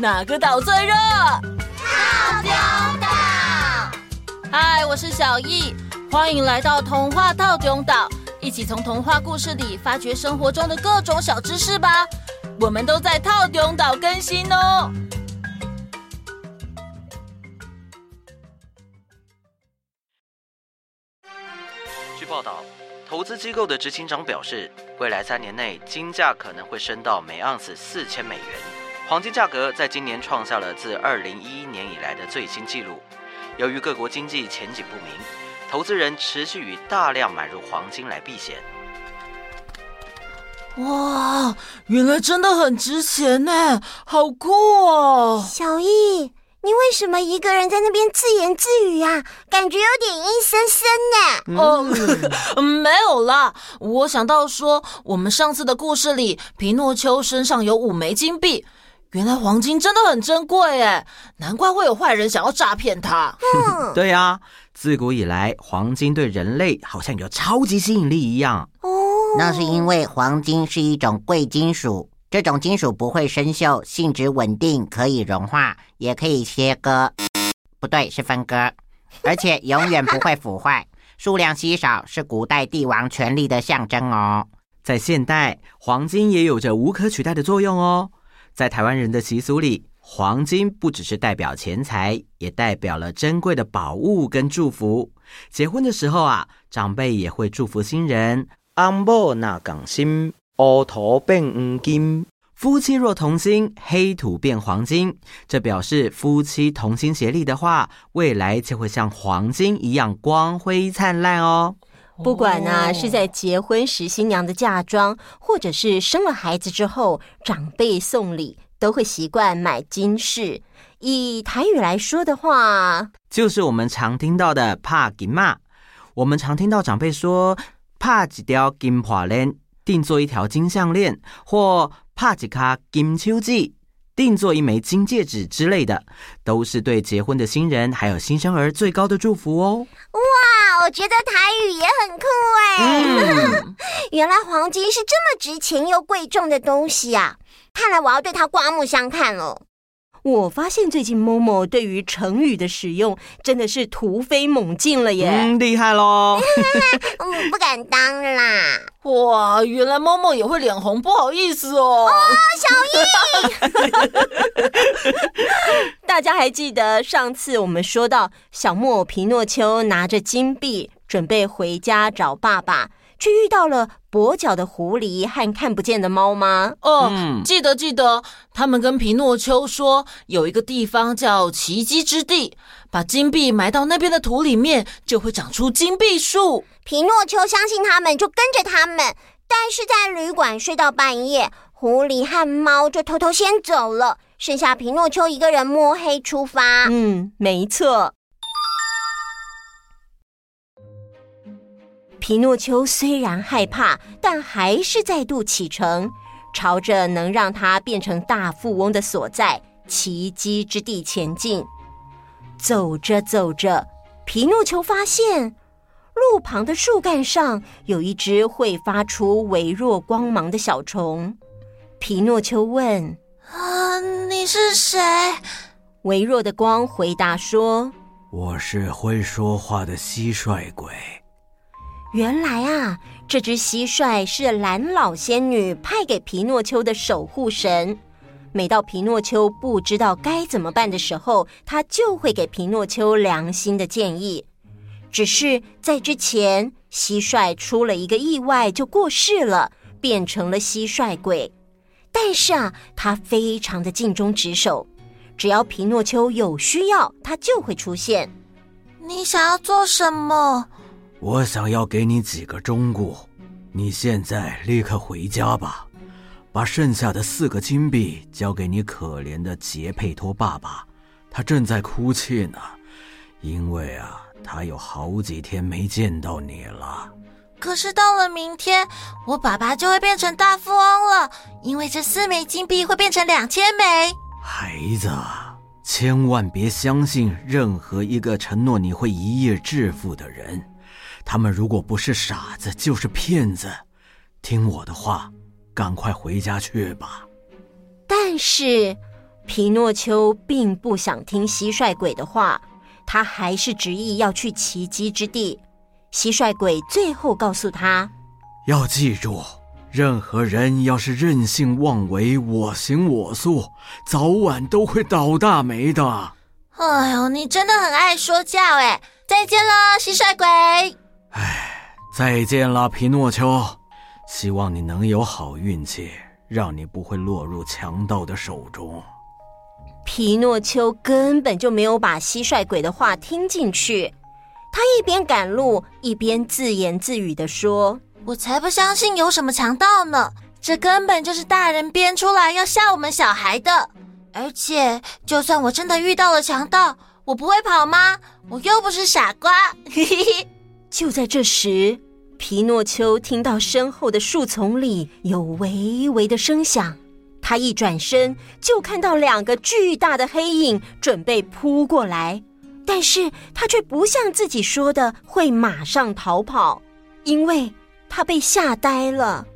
哪个岛最热？套丁岛。嗨，我是小易，欢迎来到童话套丁岛，一起从童话故事里发掘生活中的各种小知识吧。我们都在套丁岛更新哦。据报道，投资机构的执行长表示，未来三年内金价可能会升到每盎司四千美元，黄金价格在今年创下了自二零一一年以来的最新纪录。由于各国经济前景不明，投资人持续以大量买入黄金来避险。哇，原来真的很值钱呢，好酷哦！小易，你为什么一个人在那边自言自语啊？感觉有点阴森森呢。哦、嗯，没有啦，我想到说，我们上次的故事里，皮诺丘身上有五枚金币。原来黄金真的很珍贵哎，难怪会有坏人想要诈骗他。嗯，对啊，自古以来，黄金对人类好像有超级吸引力一样。哦，那是因为黄金是一种贵金属，这种金属不会生锈，性质稳定，可以融化，也可以切割，不对，是分割，而且永远不会腐坏，数量稀少，是古代帝王权力的象征哦。在现代，黄金也有着无可取代的作用哦。在台湾人的习俗里，黄金不只是代表钱财，也代表了珍贵的宝物跟祝福。结婚的时候啊，长辈也会祝福新人。红某若同心，乌土变黄金。夫妻若同心，黑土变黄金。这表示夫妻同心协力的话，未来就会像黄金一样光辉灿烂哦。不管呢、啊，是在结婚时新娘的嫁妆，或者是生了孩子之后长辈送礼，都会习惯买金饰。以台语来说的话，就是我们常听到的“怕金嘛”。我们常听到长辈说“怕几条金项链，定做一条金项链”，或“怕几卡金秋季，定做一枚金戒指”之类的，都是对结婚的新人还有新生儿最高的祝福哦。哇！我觉得台语也很酷哎！原来黄金是这么值钱又贵重的东西啊！看来我要对它刮目相看了。我发现最近某某对于成语的使用真的是突飞猛进了耶！嗯，厉害喽！嗯，不敢当啦！哇，原来某某也会脸红，不好意思哦。哦，小艺，大家还记得上次我们说到小木偶皮诺丘拿着金币准备回家找爸爸。却遇到了跛脚的狐狸和看不见的猫吗？哦，嗯、记得记得，他们跟皮诺丘说有一个地方叫奇迹之地，把金币埋到那边的土里面，就会长出金币树。皮诺丘相信他们，就跟着他们。但是在旅馆睡到半夜，狐狸和猫就偷偷先走了，剩下皮诺丘一个人摸黑出发。嗯，没错。皮诺丘虽然害怕，但还是再度启程，朝着能让他变成大富翁的所在——奇迹之地前进。走着走着，皮诺丘发现路旁的树干上有一只会发出微弱光芒的小虫。皮诺丘问：“啊，你是谁？”微弱的光回答说：“我是会说话的蟋蟀鬼。”原来啊，这只蟋蟀是蓝老仙女派给皮诺丘的守护神。每到皮诺丘不知道该怎么办的时候，她就会给皮诺丘良心的建议。只是在之前，蟋蟀出了一个意外，就过世了，变成了蟋蟀鬼。但是啊，他非常的尽忠职守，只要皮诺丘有需要，他就会出现。你想要做什么？我想要给你几个忠告，你现在立刻回家吧，把剩下的四个金币交给你可怜的杰佩托爸爸，他正在哭泣呢，因为啊，他有好几天没见到你了。可是到了明天，我爸爸就会变成大富翁了，因为这四枚金币会变成两千枚。孩子，千万别相信任何一个承诺你会一夜致富的人。他们如果不是傻子，就是骗子。听我的话，赶快回家去吧。但是，皮诺丘并不想听蟋蟀鬼的话，他还是执意要去奇迹之地。蟋蟀鬼最后告诉他：“要记住，任何人要是任性妄为、我行我素，早晚都会倒大霉的。”哎呦，你真的很爱说教哎！再见了，蟋蟀鬼。哎，再见了，皮诺丘。希望你能有好运气，让你不会落入强盗的手中。皮诺丘根本就没有把蟋蟀鬼的话听进去，他一边赶路，一边自言自语地说：“我才不相信有什么强盗呢！这根本就是大人编出来要吓我们小孩的。而且，就算我真的遇到了强盗，我不会跑吗？我又不是傻瓜。”嘿嘿嘿就在这时，皮诺丘听到身后的树丛里有微微的声响。他一转身就看到两个巨大的黑影准备扑过来，但是他却不像自己说的会马上逃跑，因为他被吓呆了。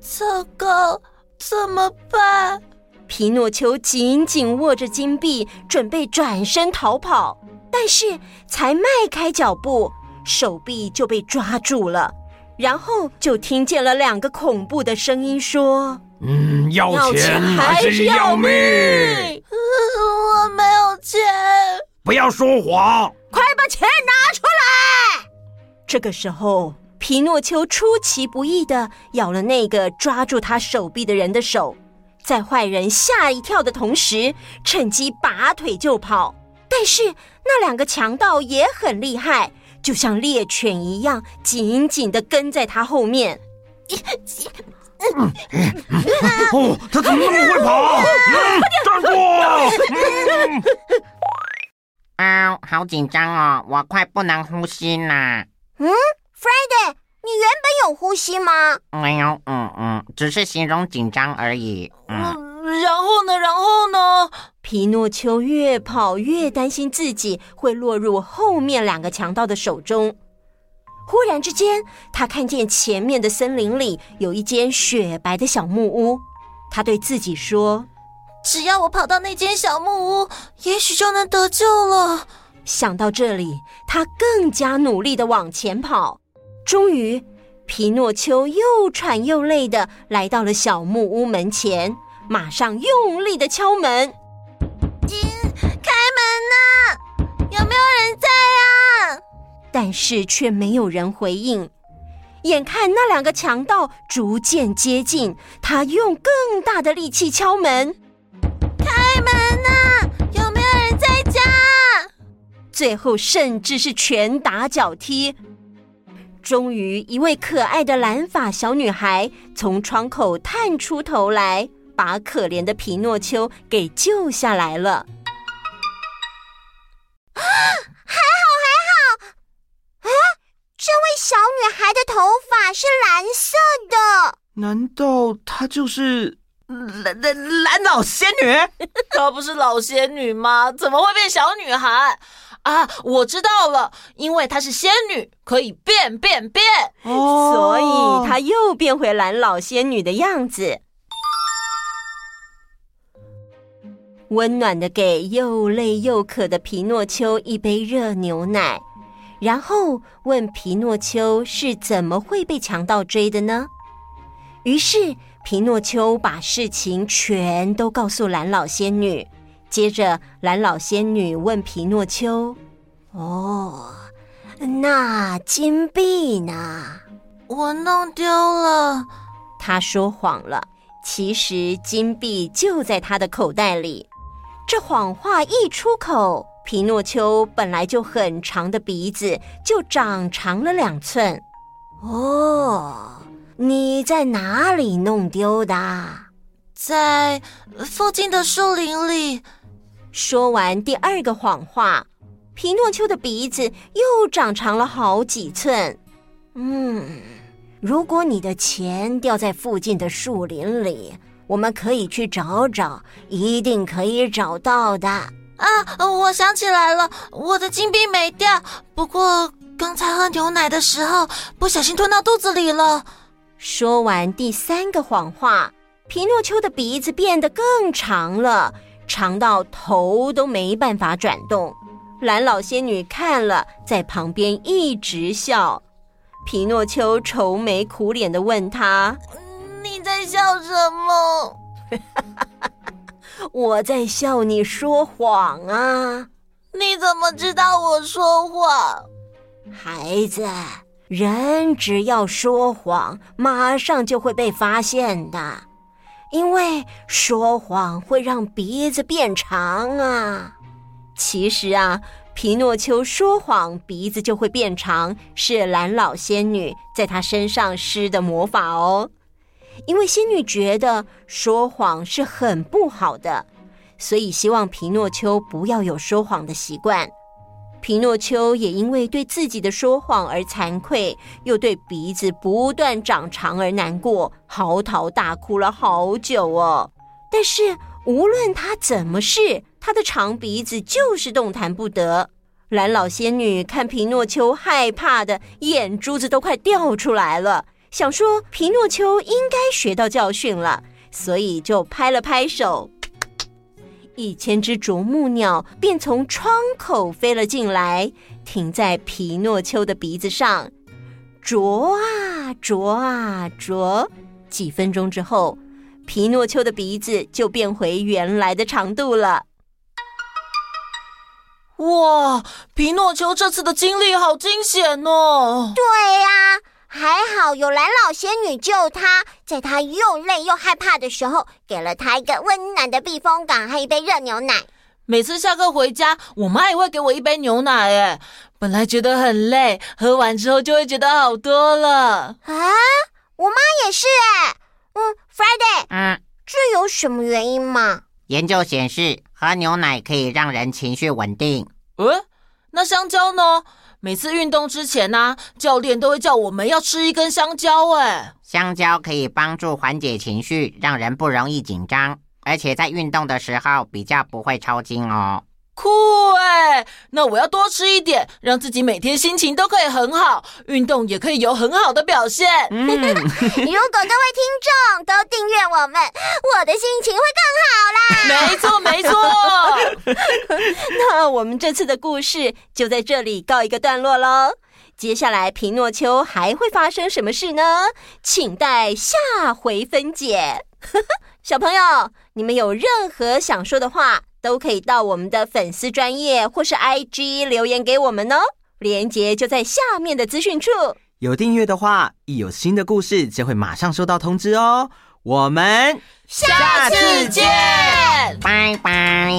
糟糕，怎么办？皮诺丘紧紧握着金币，准备转身逃跑，但是才迈开脚步，手臂就被抓住了，然后就听见了两个恐怖的声音说。嗯，要钱还是要命？我没有钱。不要说谎，快把钱拿出来！这个时候，皮诺丘出其不意的咬了那个抓住他手臂的人的手，在坏人吓一跳的同时，趁机拔腿就跑。但是那两个强盗也很厉害，就像猎犬一样，紧紧的跟在他后面。嗯嗯嗯、哦，他怎么那么会跑？嗯、站住！啊、哦，好紧张哦，我快不能呼吸啦。嗯，Friday，你原本有呼吸吗？没有，嗯嗯，只是形容紧张而已。嗯，然后呢？然后呢？皮诺丘越跑越担心自己会落入后面两个强盗的手中。忽然之间，他看见前面的森林里有一间雪白的小木屋。他对自己说：“只要我跑到那间小木屋，也许就能得救了。”想到这里，他更加努力的往前跑。终于，皮诺丘又喘又累的来到了小木屋门前，马上用力的敲门：“开门呐！有没有人在啊？”但是却没有人回应。眼看那两个强盗逐渐接近，他用更大的力气敲门：“开门呐！有没有人在家？”最后甚至是拳打脚踢。终于，一位可爱的蓝发小女孩从窗口探出头来，把可怜的皮诺丘给救下来了。啊，还好还好！啊这位小女孩的头发是蓝色的，难道她就是蓝蓝蓝老仙女？她不是老仙女吗？怎么会变小女孩？啊，我知道了，因为她是仙女，可以变变变，哦，所以她又变回蓝老仙女的样子。温暖的给又累又渴的皮诺丘一杯热牛奶。然后问皮诺丘是怎么会被强盗追的呢？于是皮诺丘把事情全都告诉蓝老仙女。接着，蓝老仙女问皮诺丘：“哦，那金币呢？我弄丢了。”他说谎了，其实金币就在他的口袋里。这谎话一出口，皮诺丘本来就很长的鼻子就长长了两寸。哦，你在哪里弄丢的？在附近的树林里。说完第二个谎话，皮诺丘的鼻子又长长了好几寸。嗯，如果你的钱掉在附近的树林里，我们可以去找找，一定可以找到的。啊，我想起来了，我的金币没掉。不过刚才喝牛奶的时候不小心吞到肚子里了。说完第三个谎话，皮诺丘的鼻子变得更长了，长到头都没办法转动。蓝老仙女看了，在旁边一直笑。皮诺丘愁眉苦脸地问他：“你在笑什么？”“ 我在笑你说谎啊！”“你怎么知道我说谎？”“孩子，人只要说谎，马上就会被发现的，因为说谎会让鼻子变长啊。”其实啊，皮诺丘说谎，鼻子就会变长，是蓝老仙女在他身上施的魔法哦。因为仙女觉得说谎是很不好的，所以希望皮诺丘不要有说谎的习惯。皮诺丘也因为对自己的说谎而惭愧，又对鼻子不断长长而难过，嚎啕大哭了好久哦。但是无论他怎么试，他的长鼻子就是动弹不得。蓝老仙女看皮诺丘害怕的眼珠子都快掉出来了，想说皮诺丘应该学到教训了，所以就拍了拍手，一千只啄木鸟便从窗口飞了进来，停在皮诺丘的鼻子上，啄啊啄啊啄，几分钟之后，皮诺丘的鼻子就变回原来的长度了。哇，皮诺丘这次的经历好惊险哦！对呀、啊，还好有蓝老仙女救他，在他又累又害怕的时候，给了他一个温暖的避风港和一杯热牛奶。每次下课回家，我妈也会给我一杯牛奶。哎，本来觉得很累，喝完之后就会觉得好多了。啊，我妈也是哎。嗯，Friday，嗯，这有什么原因吗？研究显示，喝牛奶可以让人情绪稳定。呃，那香蕉呢？每次运动之前呢、啊，教练都会叫我们要吃一根香蕉。哎，香蕉可以帮助缓解情绪，让人不容易紧张，而且在运动的时候比较不会抽筋哦。酷哎！那我要多吃一点，让自己每天心情都可以很好，运动也可以有很好的表现。嗯、如果各位听众都订阅我们，我的心情会更好啦。没错，没错。那我们这次的故事就在这里告一个段落喽。接下来皮诺丘还会发生什么事呢？请待下回分解。小朋友，你们有任何想说的话，都可以到我们的粉丝专业或是 IG 留言给我们哦，链接就在下面的资讯处。有订阅的话，一有新的故事就会马上收到通知哦。我们下次见，拜拜。